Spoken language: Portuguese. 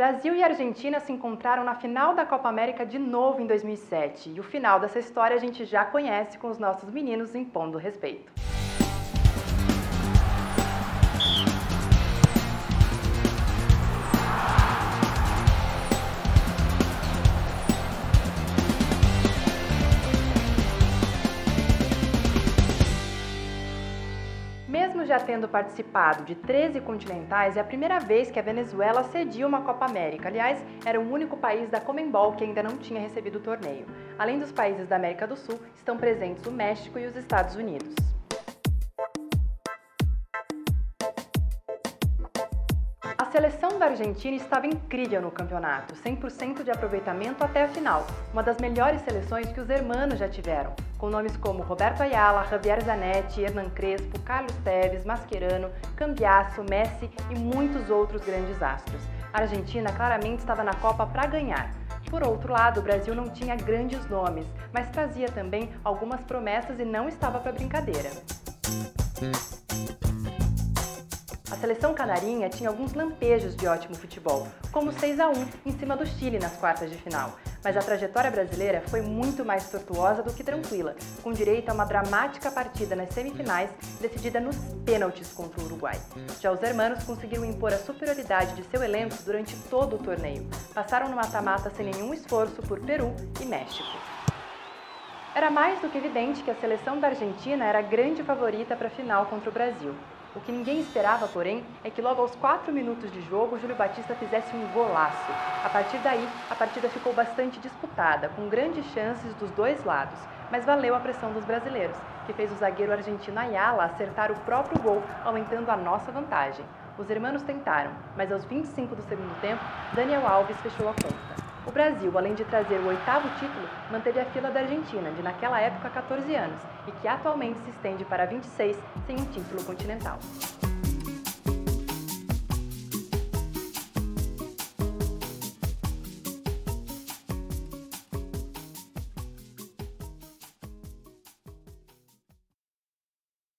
Brasil e Argentina se encontraram na final da Copa América de novo em 2007 e o final dessa história a gente já conhece com os nossos meninos impondo respeito. Mesmo já tendo participado de 13 continentais, é a primeira vez que a Venezuela cedia uma Copa América. Aliás, era o único país da Comembol que ainda não tinha recebido o torneio. Além dos países da América do Sul, estão presentes o México e os Estados Unidos. A seleção da Argentina estava incrível no campeonato, 100% de aproveitamento até a final, uma das melhores seleções que os hermanos já tiveram, com nomes como Roberto Ayala, Javier Zanetti, Hernan Crespo, Carlos Teves, Mascherano, Cambiasso, Messi e muitos outros grandes astros. A Argentina claramente estava na Copa para ganhar. Por outro lado, o Brasil não tinha grandes nomes, mas trazia também algumas promessas e não estava para brincadeira. A seleção canarinha tinha alguns lampejos de ótimo futebol, como 6 a 1 em cima do Chile nas quartas de final. Mas a trajetória brasileira foi muito mais tortuosa do que tranquila, com direito a uma dramática partida nas semifinais, decidida nos pênaltis contra o Uruguai. Já os hermanos conseguiram impor a superioridade de seu elenco durante todo o torneio. Passaram no mata-mata sem nenhum esforço por Peru e México. Era mais do que evidente que a seleção da Argentina era a grande favorita para a final contra o Brasil. O que ninguém esperava, porém, é que logo aos 4 minutos de jogo, Júlio Batista fizesse um golaço. A partir daí, a partida ficou bastante disputada, com grandes chances dos dois lados, mas valeu a pressão dos brasileiros, que fez o zagueiro argentino Ayala acertar o próprio gol, aumentando a nossa vantagem. Os hermanos tentaram, mas aos 25 do segundo tempo, Daniel Alves fechou a conta. O Brasil, além de trazer o oitavo título, manteve a fila da Argentina, de naquela época 14 anos, e que atualmente se estende para 26 sem um título continental.